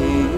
You.